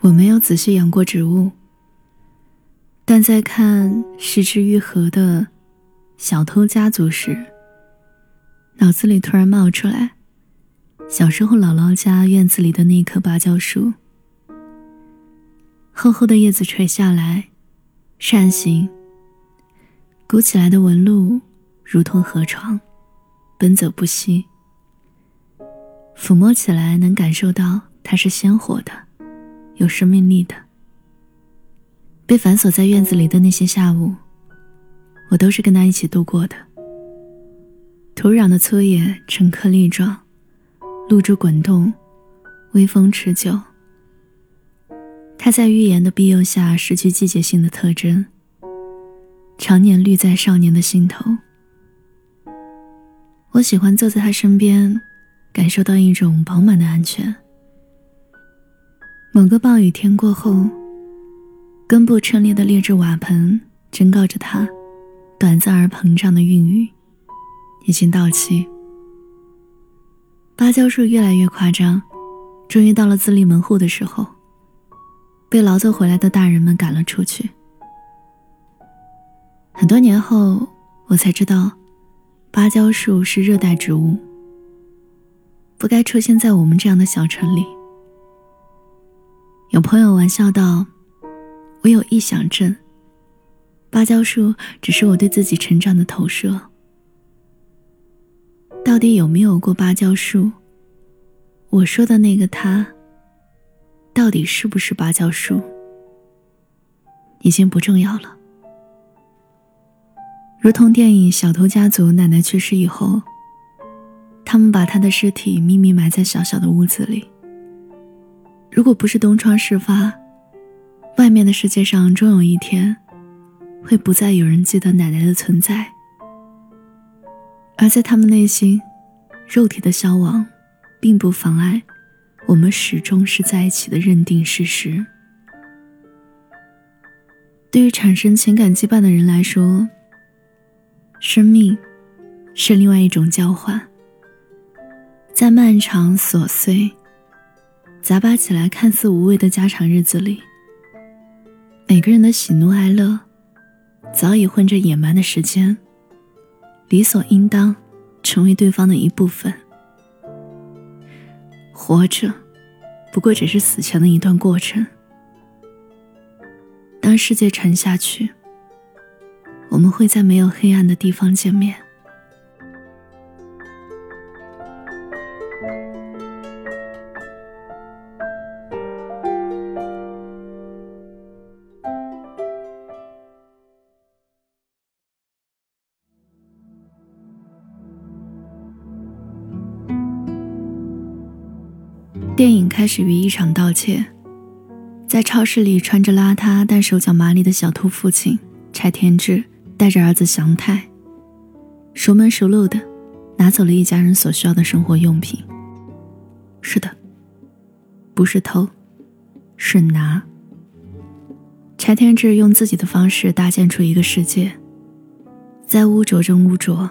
我没有仔细养过植物，但在看失之愈合的小偷家族时，脑子里突然冒出来小时候姥姥家院子里的那棵芭蕉树，厚厚的叶子垂下来，扇形，鼓起来的纹路如同河床，奔走不息。抚摸起来能感受到它是鲜活的。有生命力的，被反锁在院子里的那些下午，我都是跟他一起度过的。土壤的粗野呈颗粒状，露珠滚动，微风持久。它在预言的庇佑下失去季节性的特征，常年绿在少年的心头。我喜欢坐在他身边，感受到一种饱满的安全。某个暴雨天过后，根部皴裂的劣质瓦盆警告着它，短暂而膨胀的孕育已经到期。芭蕉树越来越夸张，终于到了自立门户的时候，被劳作回来的大人们赶了出去。很多年后，我才知道，芭蕉树是热带植物，不该出现在我们这样的小城里。有朋友玩笑道：“我有臆想症，芭蕉树只是我对自己成长的投射。到底有没有过芭蕉树？我说的那个他，到底是不是芭蕉树？已经不重要了。如同电影《小偷家族》，奶奶去世以后，他们把他的尸体秘密埋在小小的屋子里。”如果不是东窗事发，外面的世界上终有一天，会不再有人记得奶奶的存在。而在他们内心，肉体的消亡，并不妨碍我们始终是在一起的认定事实。对于产生情感羁绊的人来说，生命是另外一种交换，在漫长琐碎。杂巴起来看似无味的家常日子里，每个人的喜怒哀乐，早已混着野蛮的时间，理所应当成为对方的一部分。活着，不过只是死前的一段过程。当世界沉下去，我们会在没有黑暗的地方见面。电影开始于一场盗窃，在超市里穿着邋遢但手脚麻利的小偷父亲柴田志带着儿子祥太，熟门熟路的拿走了一家人所需要的生活用品。是的，不是偷，是拿。柴田志用自己的方式搭建出一个世界，在污浊中污浊，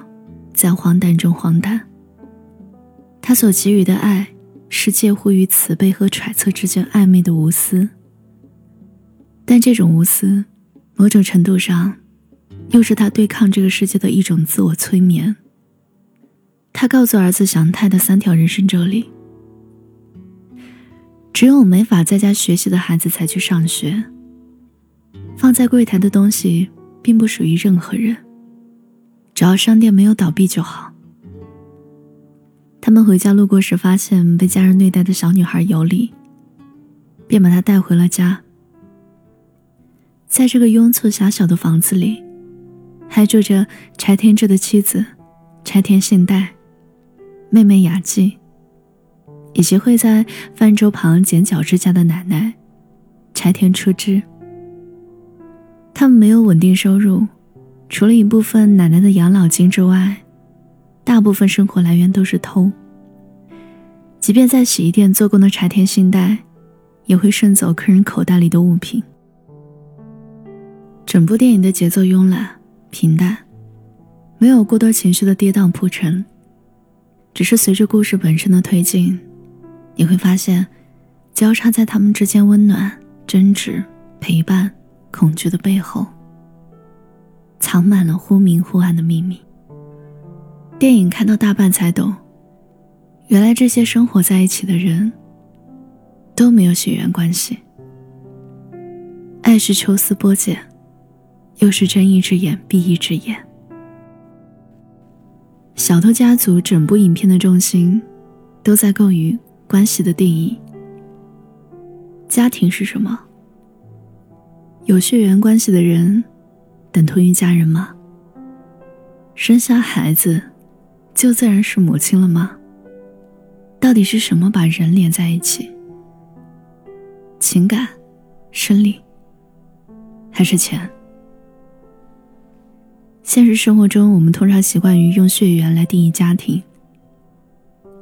在荒诞中荒诞。他所给予的爱。是介乎于慈悲和揣测之间暧昧的无私，但这种无私，某种程度上，又是他对抗这个世界的一种自我催眠。他告诉儿子祥太的三条人生哲理：只有没法在家学习的孩子才去上学；放在柜台的东西并不属于任何人，只要商店没有倒闭就好。他们回家路过时，发现被家人虐待的小女孩尤里，便把她带回了家。在这个拥簇狭小的房子里，还住着柴田志的妻子柴田信代、妹妹雅纪，以及会在饭桌旁剪脚指甲的奶奶柴田初枝。他们没有稳定收入，除了一部分奶奶的养老金之外。大部分生活来源都是偷。即便在洗衣店做工的柴田信代，也会顺走客人口袋里的物品。整部电影的节奏慵懒平淡，没有过多情绪的跌宕铺陈，只是随着故事本身的推进，你会发现，交叉在他们之间温暖争执、陪伴、恐惧的背后，藏满了忽明忽暗的秘密。电影看到大半才懂，原来这些生活在一起的人都没有血缘关系。爱是抽丝剥茧，又是睁一只眼闭一只眼。小偷家族整部影片的重心都在构于关系的定义。家庭是什么？有血缘关系的人等同于家人吗？生下孩子。就自然是母亲了吗？到底是什么把人连在一起？情感、生理，还是钱？现实生活中，我们通常习惯于用血缘来定义家庭，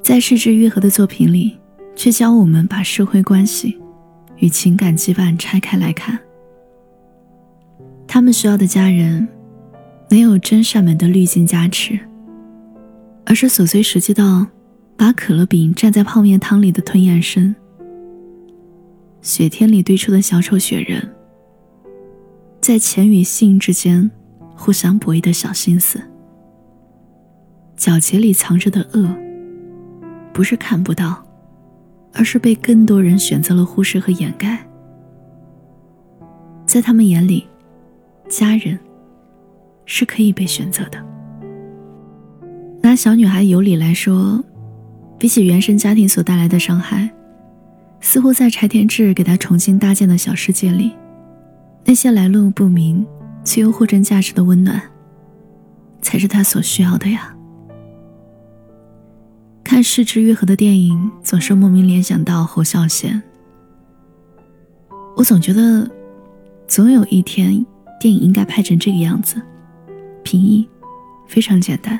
在失之愈合的作品里，却教我们把社会关系与情感羁绊拆开来看。他们需要的家人，没有真善美的滤镜加持。而是琐碎实际到，把可乐饼蘸在泡面汤里的吞咽声，雪天里堆出的小丑雪人，在钱与性之间互相博弈的小心思，皎洁里藏着的恶，不是看不到，而是被更多人选择了忽视和掩盖。在他们眼里，家人是可以被选择的。拿小女孩尤里来说，比起原生家庭所带来的伤害，似乎在柴田智给她重新搭建的小世界里，那些来路不明却又货真价实的温暖，才是她所需要的呀。看失之愈合的电影，总是莫名联想到侯孝贤。我总觉得，总有一天，电影应该拍成这个样子，平易，非常简单。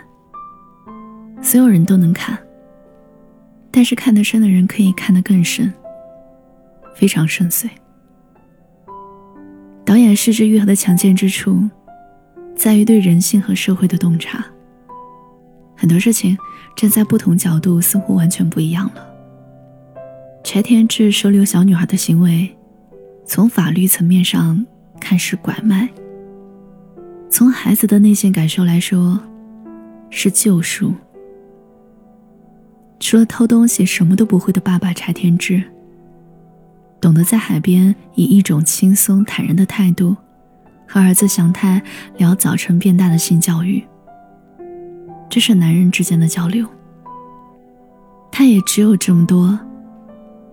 所有人都能看，但是看得深的人可以看得更深，非常深邃。导演失之愈合的强健之处，在于对人性和社会的洞察。很多事情站在不同角度，似乎完全不一样了。柴田智收留小女孩的行为，从法律层面上看是拐卖，从孩子的内心感受来说，是救赎。除了偷东西什么都不会的爸爸柴田智，懂得在海边以一种轻松坦然的态度，和儿子祥太聊早晨变大的性教育。这是男人之间的交流。他也只有这么多，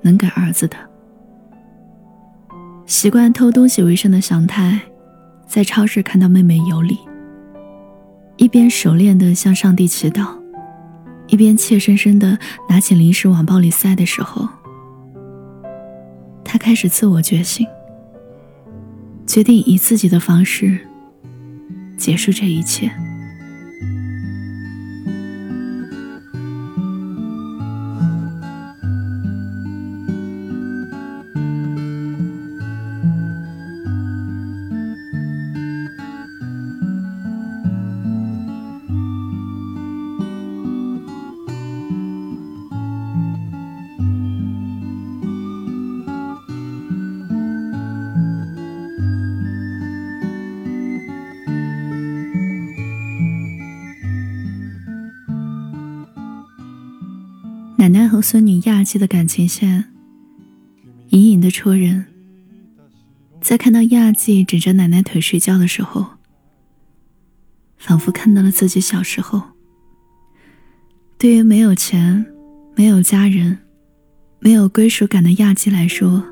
能给儿子的。习惯偷东西为生的祥太，在超市看到妹妹尤里，一边熟练地向上帝祈祷。一边怯生生的拿起零食往包里塞的时候，他开始自我觉醒，决定以自己的方式结束这一切。和孙女亚纪的感情线，隐隐的戳人。在看到亚纪枕着奶奶腿睡觉的时候，仿佛看到了自己小时候。对于没有钱、没有家人、没有归属感的亚纪来说，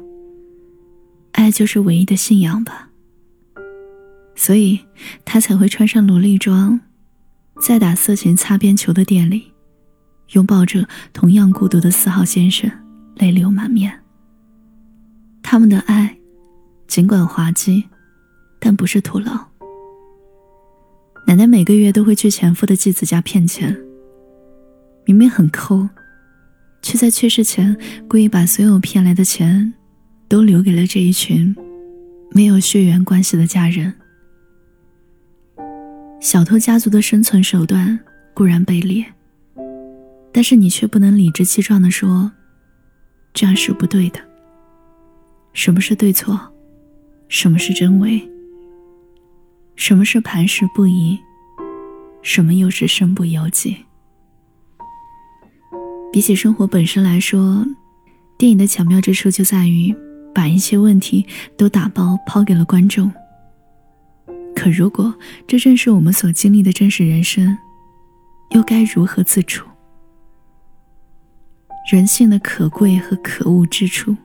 爱就是唯一的信仰吧。所以，他才会穿上萝莉装，在打色情擦边球的店里。拥抱着同样孤独的四号先生，泪流满面。他们的爱，尽管滑稽，但不是徒劳。奶奶每个月都会去前夫的继子家骗钱，明明很抠，却在去世前故意把所有骗来的钱，都留给了这一群没有血缘关系的家人。小偷家族的生存手段固然卑劣。但是你却不能理直气壮地说，这样是不对的。什么是对错？什么是真伪？什么是磐石不移？什么又是身不由己？比起生活本身来说，电影的巧妙之处就在于把一切问题都打包抛给了观众。可如果这正是我们所经历的真实人生，又该如何自处？人性的可贵和可恶之处，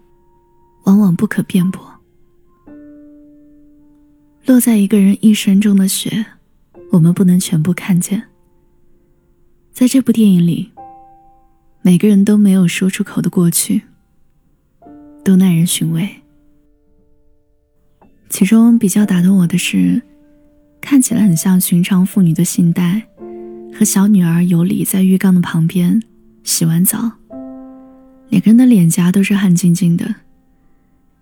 往往不可辩驳。落在一个人一生中的雪，我们不能全部看见。在这部电影里，每个人都没有说出口的过去，都耐人寻味。其中比较打动我的是，看起来很像寻常妇女的信代，和小女儿尤里在浴缸的旁边洗完澡。两个人的脸颊都是汗津津的。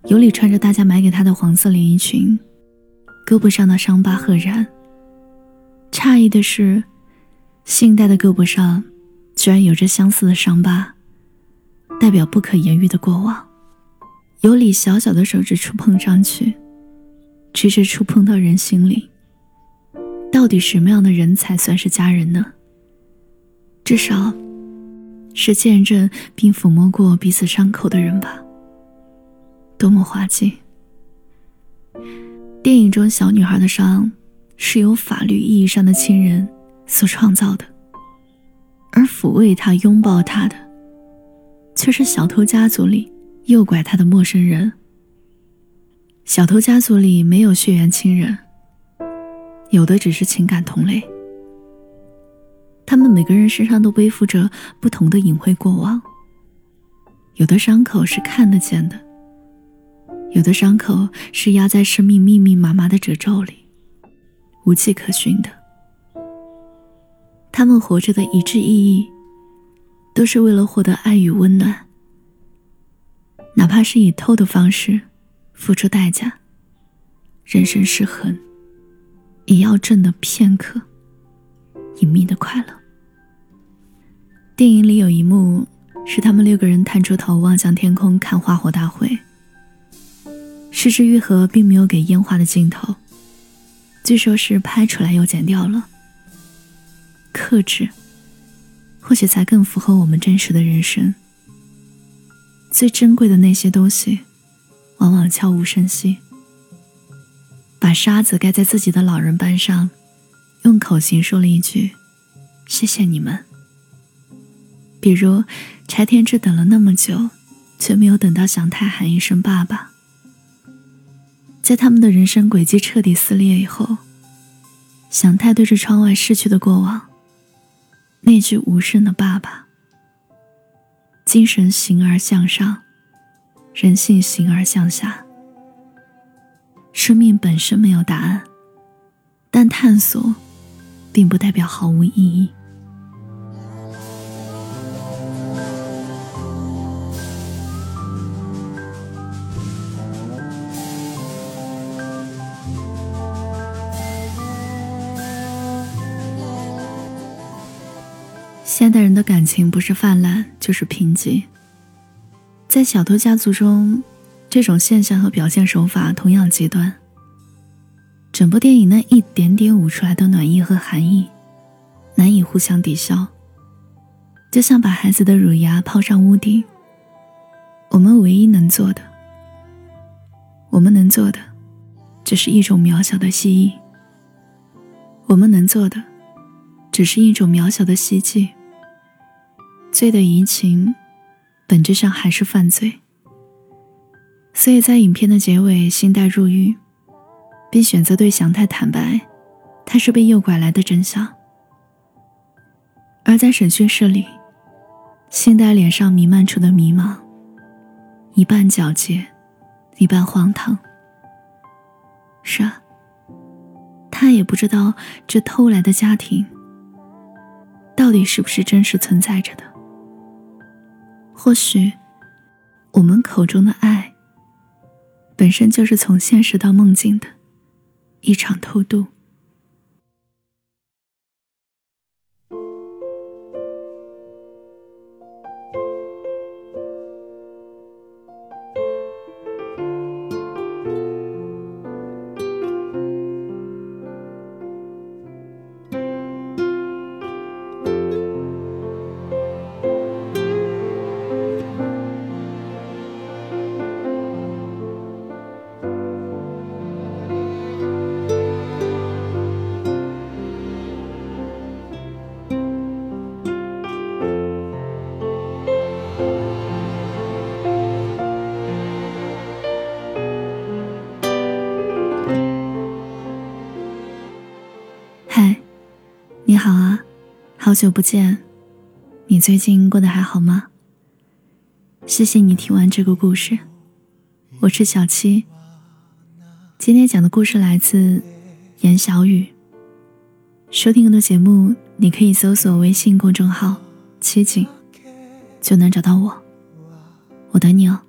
尤里穿着大家买给他的黄色连衣裙，胳膊上的伤疤赫然。诧异的是，信代的胳膊上居然有着相似的伤疤，代表不可言喻的过往。尤里小小的手指触碰上去，直直触碰到人心里。到底什么样的人才算是家人呢？至少。是见证并抚摸过彼此伤口的人吧？多么滑稽！电影中小女孩的伤是由法律意义上的亲人所创造的，而抚慰她、拥抱她的，却是小偷家族里诱拐她的陌生人。小偷家族里没有血缘亲人，有的只是情感同类。他们每个人身上都背负着不同的隐晦过往，有的伤口是看得见的，有的伤口是压在生命密密麻麻的褶皱里，无迹可寻的。他们活着的一致意义，都是为了获得爱与温暖，哪怕是以偷的方式付出代价，人生失衡，也要挣得片刻。隐秘的快乐。电影里有一幕是他们六个人探出头望向天空看花火大会。失之愈合并没有给烟花的镜头，据说是拍出来又剪掉了。克制，或许才更符合我们真实的人生。最珍贵的那些东西，往往悄无声息。把沙子盖在自己的老人斑上。用口型说了一句：“谢谢你们。”比如柴田志等了那么久，却没有等到祥太喊一声“爸爸”。在他们的人生轨迹彻底撕裂以后，祥太对着窗外逝去的过往，那句无声的“爸爸”，精神形而向上，人性形而向下。生命本身没有答案，但探索。并不代表毫无意义。现代人的感情不是泛滥就是贫瘠，在小偷家族中，这种现象和表现手法同样极端。整部电影那一点点捂出来的暖意和寒意，难以互相抵消。就像把孩子的乳牙抛上屋顶，我们唯一能做的，我们能做的，只是一种渺小的蜥蜴。我们能做的，只是一种渺小的希冀。罪的移情，本质上还是犯罪。所以在影片的结尾，信代入狱。并选择对祥太坦白，他是被诱拐来的真相。而在审讯室里，信代脸上弥漫出的迷茫，一半皎洁，一半荒唐。是啊，他也不知道这偷来的家庭，到底是不是真实存在着的。或许，我们口中的爱，本身就是从现实到梦境的。一场偷渡。好久不见，你最近过得还好吗？谢谢你听完这个故事，我是小七。今天讲的故事来自严小雨。收听更多节目，你可以搜索微信公众号“七景”，就能找到我。我等你哦。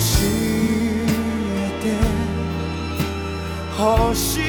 教えてほしい。